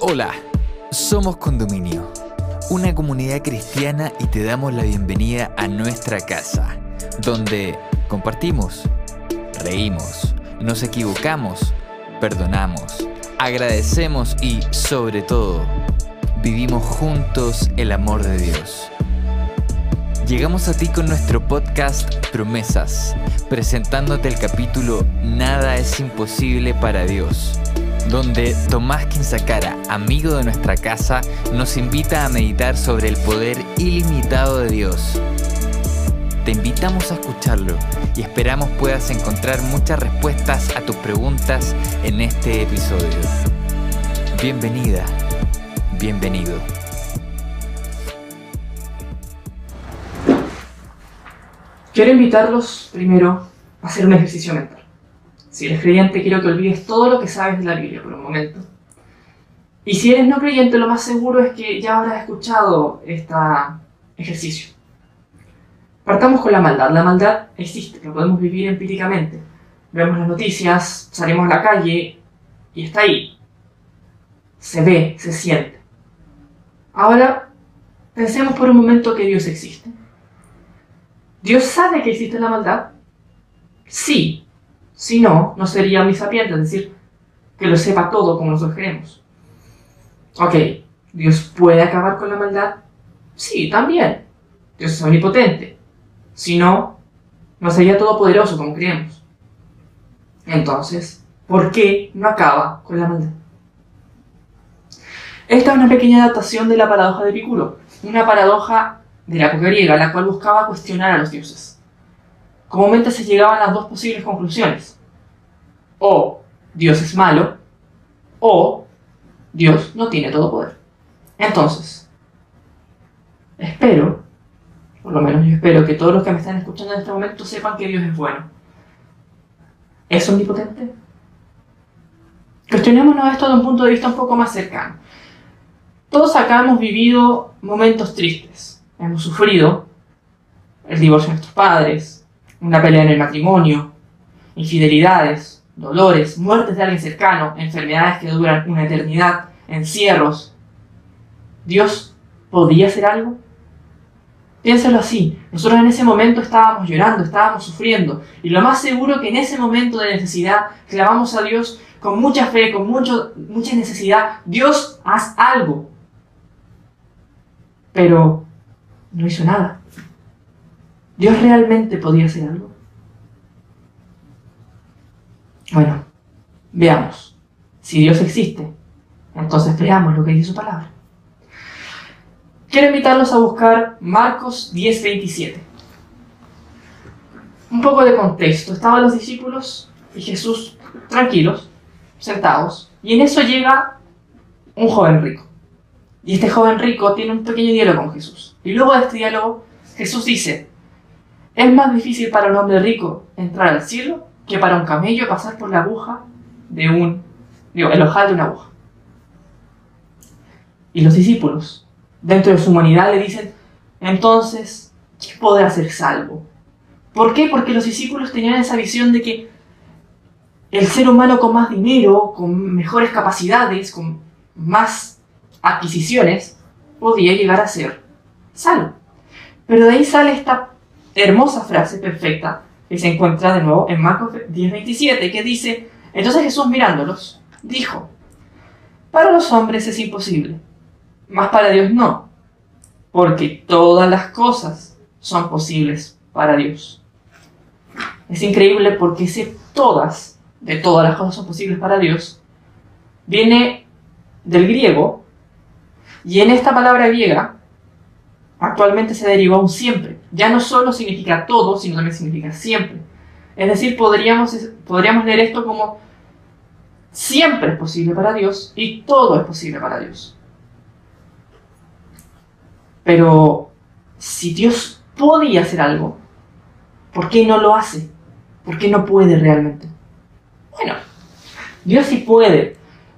Hola, somos Condominio, una comunidad cristiana y te damos la bienvenida a nuestra casa, donde compartimos, reímos, nos equivocamos, perdonamos, agradecemos y, sobre todo, vivimos juntos el amor de Dios. Llegamos a ti con nuestro podcast Promesas, presentándote el capítulo Nada es imposible para Dios, donde Tomás Quinsacara, amigo de nuestra casa, nos invita a meditar sobre el poder ilimitado de Dios. Te invitamos a escucharlo y esperamos puedas encontrar muchas respuestas a tus preguntas en este episodio. Bienvenida, bienvenido. Quiero invitarlos primero a hacer un ejercicio mental. Si eres creyente, quiero que olvides todo lo que sabes de la Biblia por un momento. Y si eres no creyente, lo más seguro es que ya habrás escuchado este ejercicio. Partamos con la maldad. La maldad existe, la podemos vivir empíricamente. Vemos las noticias, salimos a la calle y está ahí. Se ve, se siente. Ahora, pensemos por un momento que Dios existe. ¿Dios sabe que existe la maldad? Sí. Si no, no sería omnisapiente, es decir, que lo sepa todo como nosotros creemos. Ok, ¿Dios puede acabar con la maldad? Sí, también. Dios es omnipotente. Si no, no sería todopoderoso como creemos. Entonces, ¿por qué no acaba con la maldad? Esta es una pequeña adaptación de la paradoja de Epicuro, una paradoja de la época griega, la cual buscaba cuestionar a los dioses. Comúnmente se llegaban a las dos posibles conclusiones. O Dios es malo, o Dios no tiene todo poder. Entonces, espero, por lo menos yo espero que todos los que me están escuchando en este momento sepan que Dios es bueno. ¿Es omnipotente? Cuestionémonos esto de un punto de vista un poco más cercano. Todos acá hemos vivido momentos tristes hemos sufrido el divorcio de nuestros padres, una pelea en el matrimonio, infidelidades, dolores, muertes de alguien cercano, enfermedades que duran una eternidad, encierros. ¿Dios podía hacer algo? Piénsalo así, nosotros en ese momento estábamos llorando, estábamos sufriendo, y lo más seguro que en ese momento de necesidad clamamos a Dios con mucha fe, con mucho, mucha necesidad, Dios, haz algo. Pero no hizo nada. ¿Dios realmente podía hacer algo? Bueno, veamos. Si Dios existe, entonces veamos lo que dice su palabra. Quiero invitarlos a buscar Marcos 10:27. Un poco de contexto. Estaban los discípulos y Jesús tranquilos, sentados, y en eso llega un joven rico. Y este joven rico tiene un pequeño diálogo con Jesús. Y luego de este diálogo, Jesús dice, es más difícil para un hombre rico entrar al cielo que para un camello pasar por la aguja de un, digo, el ojal de una aguja. Y los discípulos, dentro de su humanidad, le dicen, entonces, ¿qué podrá ser salvo? ¿Por qué? Porque los discípulos tenían esa visión de que el ser humano con más dinero, con mejores capacidades, con más adquisiciones, podía llegar a ser salvo. Pero de ahí sale esta hermosa frase perfecta que se encuentra de nuevo en Marcos 10:27, que dice, entonces Jesús mirándolos, dijo, para los hombres es imposible, mas para Dios no, porque todas las cosas son posibles para Dios. Es increíble porque ese todas, de todas las cosas son posibles para Dios, viene del griego y en esta palabra griega, actualmente se deriva un siempre. Ya no solo significa todo, sino también significa siempre. Es decir, podríamos, podríamos leer esto como siempre es posible para Dios y todo es posible para Dios. Pero si Dios podía hacer algo, ¿por qué no lo hace? ¿Por qué no puede realmente? Bueno, Dios sí puede,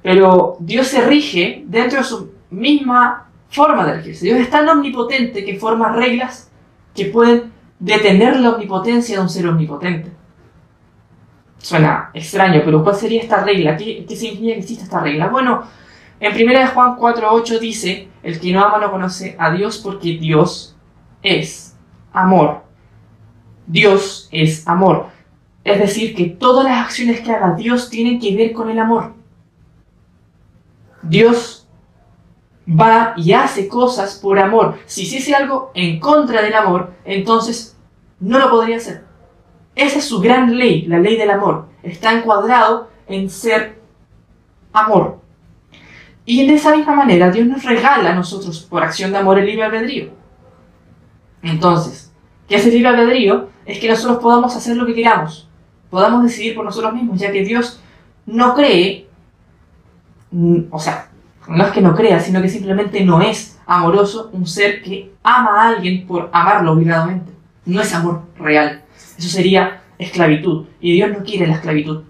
pero Dios se rige dentro de su misma forma de regirse. Dios es tan omnipotente que forma reglas que pueden detener la omnipotencia de un ser omnipotente. Suena extraño, pero ¿cuál sería esta regla? ¿Qué, significa que existe esta regla? Bueno, En 1 Juan 4.8 dice, el que no ama no conoce a Dios porque Dios es amor. Dios es amor. Es decir, que todas las acciones que haga Dios tienen que ver con el amor. Dios va y hace cosas por amor. Si hiciese algo en contra del amor, entonces no lo podría hacer. Esa es su gran ley, la ley del amor. Está encuadrado en ser amor. Y de esa misma manera Dios nos regala a nosotros por acción de amor el libre albedrío. Entonces, ¿qué hace el libre albedrío? Es que nosotros podamos hacer lo que queramos, podamos decidir por nosotros mismos, ya que Dios no cree, mm, o sea, no es que no crea, sino que simplemente no es amoroso un ser que ama a alguien por amarlo obligadamente. No es amor real. Eso sería esclavitud. Y Dios no quiere la esclavitud.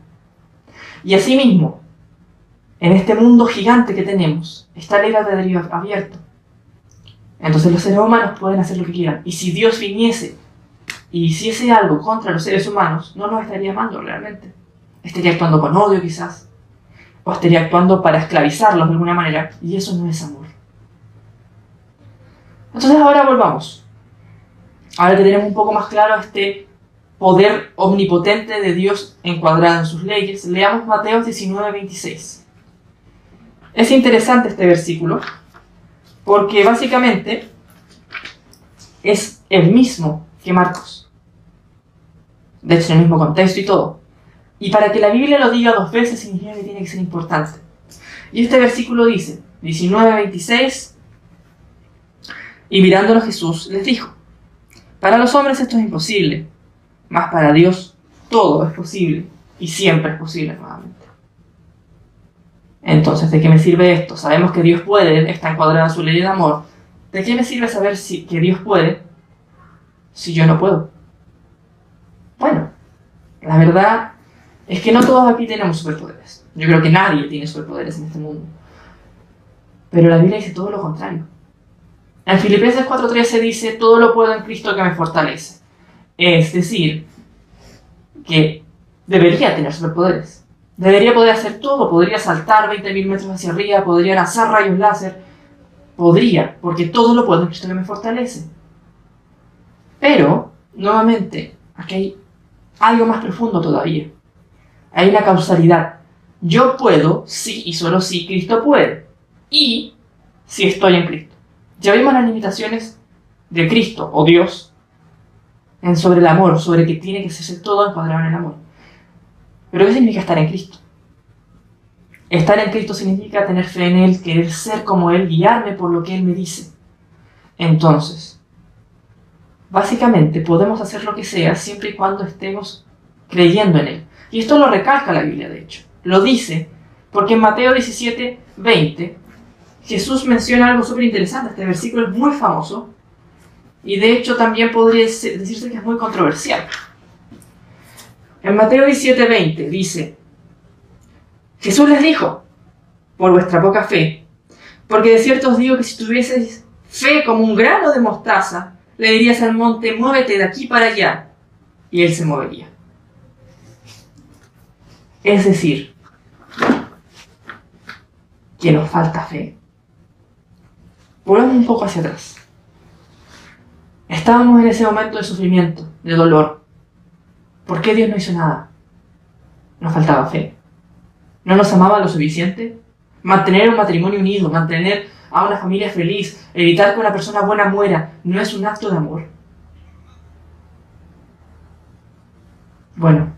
Y asimismo, en este mundo gigante que tenemos, está el albedrío abierto. Entonces los seres humanos pueden hacer lo que quieran. Y si Dios viniese y hiciese algo contra los seres humanos, no nos estaría amando realmente. Estaría actuando con odio quizás. O estaría actuando para esclavizarlos de alguna manera. Y eso no es amor. Entonces ahora volvamos. Ahora que tenemos un poco más claro este poder omnipotente de Dios encuadrado en sus leyes, leamos Mateo 19, 26. Es interesante este versículo porque básicamente es el mismo que Marcos. De hecho, en el mismo contexto y todo. Y para que la Biblia lo diga dos veces significa que tiene que ser importante. Y este versículo dice, 19:26, y mirándolo Jesús les dijo, para los hombres esto es imposible, mas para Dios todo es posible y siempre es posible nuevamente. Entonces, ¿de qué me sirve esto? Sabemos que Dios puede, está encuadrada en su ley de amor. ¿De qué me sirve saber si, que Dios puede si yo no puedo? Bueno, la verdad es que no todos aquí tenemos superpoderes. Yo creo que nadie tiene superpoderes en este mundo. Pero la Biblia dice todo lo contrario. En Filipenses 4:13 dice, todo lo puedo en Cristo que me fortalece. Es decir, que debería tener superpoderes. Debería poder hacer todo, podría saltar 20.000 metros hacia arriba, podría lanzar rayos láser, podría, porque todo lo puedo en Cristo que me fortalece. Pero, nuevamente, aquí hay algo más profundo todavía. Hay una causalidad. Yo puedo, sí y solo si Cristo puede. Y si estoy en Cristo. Ya vimos las limitaciones de Cristo o Dios en sobre el amor, sobre que tiene que ser todo encuadrado en el amor. Pero ¿qué significa estar en Cristo? Estar en Cristo significa tener fe en Él, querer ser como Él, guiarme por lo que Él me dice. Entonces, básicamente podemos hacer lo que sea siempre y cuando estemos creyendo en Él. Y esto lo recalca la Biblia, de hecho. Lo dice porque en Mateo 17, 20, Jesús menciona algo súper interesante. Este versículo es muy famoso y de hecho también podría decirse que es muy controversial. En Mateo 17:20 dice, Jesús les dijo, por vuestra poca fe, porque de cierto os digo que si tuvieseis fe como un grano de mostaza, le dirías al monte, muévete de aquí para allá, y él se movería. Es decir, que nos falta fe. Volvamos un poco hacia atrás. Estábamos en ese momento de sufrimiento, de dolor, ¿Por qué Dios no hizo nada? Nos faltaba fe. ¿No nos amaba lo suficiente? Mantener un matrimonio unido, mantener a una familia feliz, evitar que una persona buena muera, ¿no es un acto de amor? Bueno,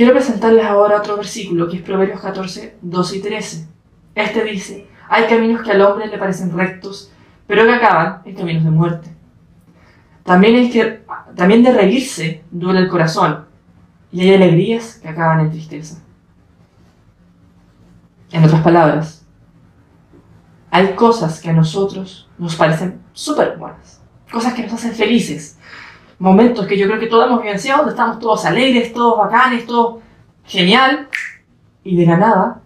quiero presentarles ahora otro versículo que es Proverbios 14, 12 y 13. Este dice, hay caminos que al hombre le parecen rectos, pero que acaban en caminos de muerte. También, es que, también de reírse duele el corazón y hay alegrías que acaban en tristeza. En otras palabras, hay cosas que a nosotros nos parecen súper buenas, cosas que nos hacen felices, momentos que yo creo que todos hemos vivenciado, donde estamos todos alegres, todos bacanes, todo genial, y de la nada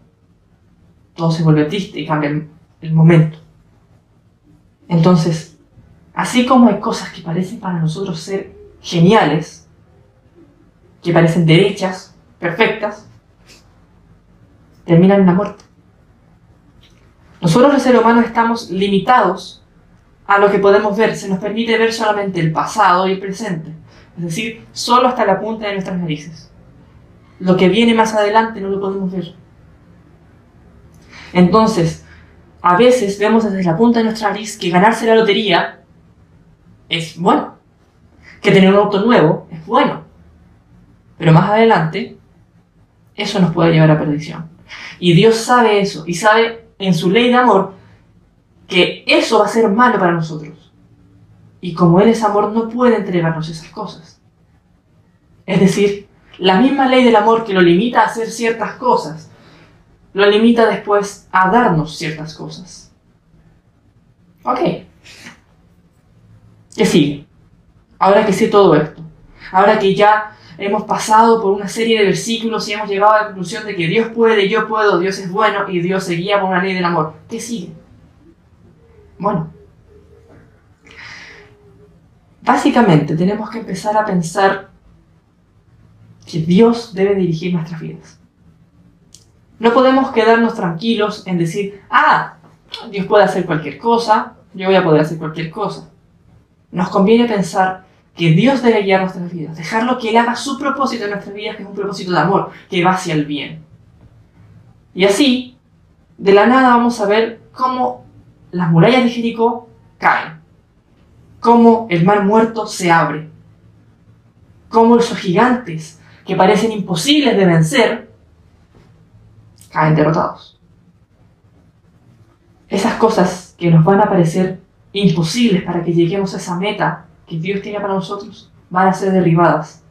todo se vuelve triste y cambia el momento. Entonces, Así como hay cosas que parecen para nosotros ser geniales, que parecen derechas, perfectas, terminan en la muerte. Nosotros los seres humanos estamos limitados a lo que podemos ver. Se nos permite ver solamente el pasado y el presente. Es decir, solo hasta la punta de nuestras narices. Lo que viene más adelante no lo podemos ver. Entonces, a veces vemos desde la punta de nuestra nariz que ganarse la lotería es bueno. Que tener un auto nuevo es bueno. Pero más adelante, eso nos puede llevar a perdición. Y Dios sabe eso y sabe en su ley de amor que eso va a ser malo para nosotros. Y como Él es amor, no puede entregarnos esas cosas. Es decir, la misma ley del amor que lo limita a hacer ciertas cosas, lo limita después a darnos ciertas cosas. Ok. ¿Qué sigue? Ahora que sé todo esto, ahora que ya hemos pasado por una serie de versículos y hemos llegado a la conclusión de que Dios puede, yo puedo, Dios es bueno y Dios se guía por una ley del amor, ¿qué sigue? Bueno, básicamente tenemos que empezar a pensar que Dios debe dirigir nuestras vidas. No podemos quedarnos tranquilos en decir, ah, Dios puede hacer cualquier cosa, yo voy a poder hacer cualquier cosa. Nos conviene pensar que Dios debe guiar nuestras vidas, dejarlo que Él haga su propósito en nuestras vidas, que es un propósito de amor, que va hacia el bien. Y así, de la nada vamos a ver cómo las murallas de Jericó caen, cómo el mar muerto se abre, cómo esos gigantes que parecen imposibles de vencer caen derrotados. Esas cosas que nos van a parecer imposibles para que lleguemos a esa meta que Dios tiene para nosotros van a ser derribadas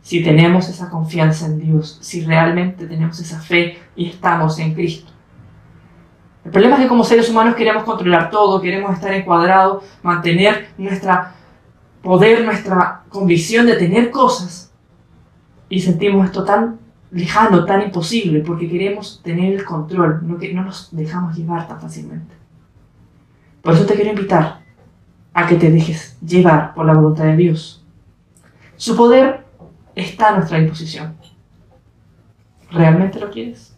si tenemos esa confianza en Dios, si realmente tenemos esa fe y estamos en Cristo. El problema es que como seres humanos queremos controlar todo, queremos estar encuadrados, mantener nuestra poder, nuestra convicción de tener cosas y sentimos esto tan lejano, tan imposible, porque queremos tener el control, no, que no nos dejamos llevar tan fácilmente. Por eso te quiero invitar a que te dejes llevar por la voluntad de Dios. Su poder está a nuestra disposición. ¿Realmente lo quieres?